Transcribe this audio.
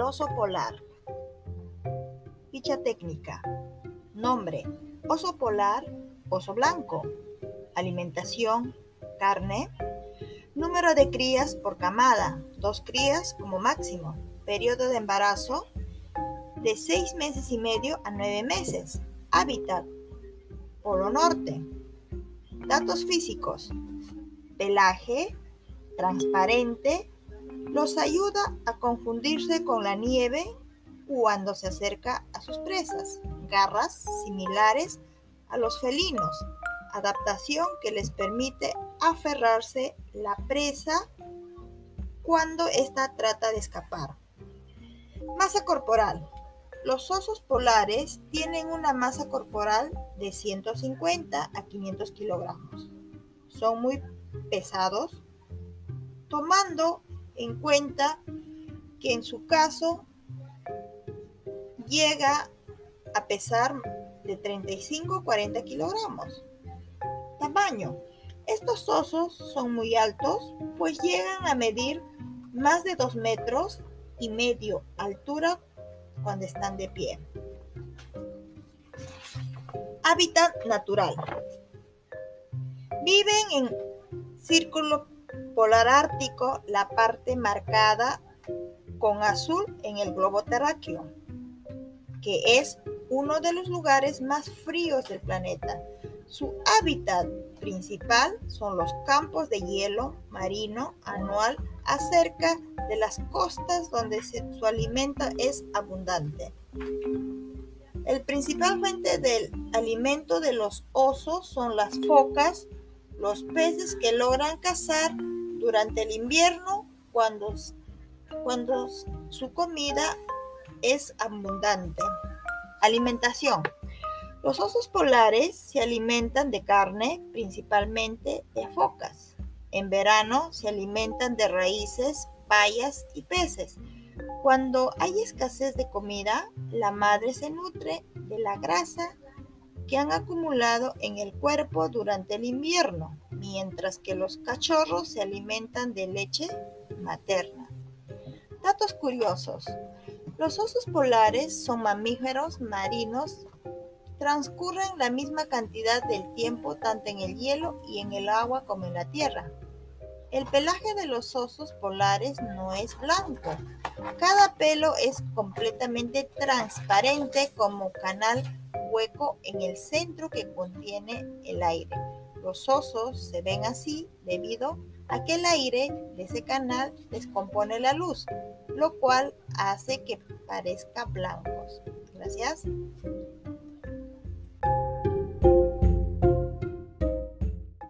oso polar. Ficha técnica. Nombre. Oso polar, oso blanco. Alimentación, carne. Número de crías por camada, dos crías como máximo. Periodo de embarazo de seis meses y medio a nueve meses. Hábitat, Polo Norte. Datos físicos. Pelaje, transparente, los ayuda a confundirse con la nieve cuando se acerca a sus presas. Garras similares a los felinos, adaptación que les permite aferrarse la presa cuando ésta trata de escapar. Masa corporal. Los osos polares tienen una masa corporal de 150 a 500 kilogramos. Son muy pesados, tomando en cuenta que en su caso llega a pesar de 35 a 40 kilogramos. Tamaño. Estos osos son muy altos, pues llegan a medir más de 2 metros y medio altura cuando están de pie. Hábitat natural. Viven en círculo polar ártico, la parte marcada con azul en el globo terráqueo, que es uno de los lugares más fríos del planeta. Su hábitat principal son los campos de hielo marino anual acerca de las costas donde su alimento es abundante. El principal fuente del alimento de los osos son las focas, los peces que logran cazar durante el invierno cuando, cuando su comida es abundante. Alimentación. Los osos polares se alimentan de carne, principalmente de focas. En verano se alimentan de raíces, bayas y peces. Cuando hay escasez de comida, la madre se nutre de la grasa que han acumulado en el cuerpo durante el invierno, mientras que los cachorros se alimentan de leche materna. Datos curiosos. Los osos polares son mamíferos marinos transcurren la misma cantidad del tiempo tanto en el hielo y en el agua como en la tierra. El pelaje de los osos polares no es blanco. Cada pelo es completamente transparente como canal hueco en el centro que contiene el aire. Los osos se ven así debido a que el aire de ese canal descompone la luz, lo cual hace que parezca blancos. Gracias.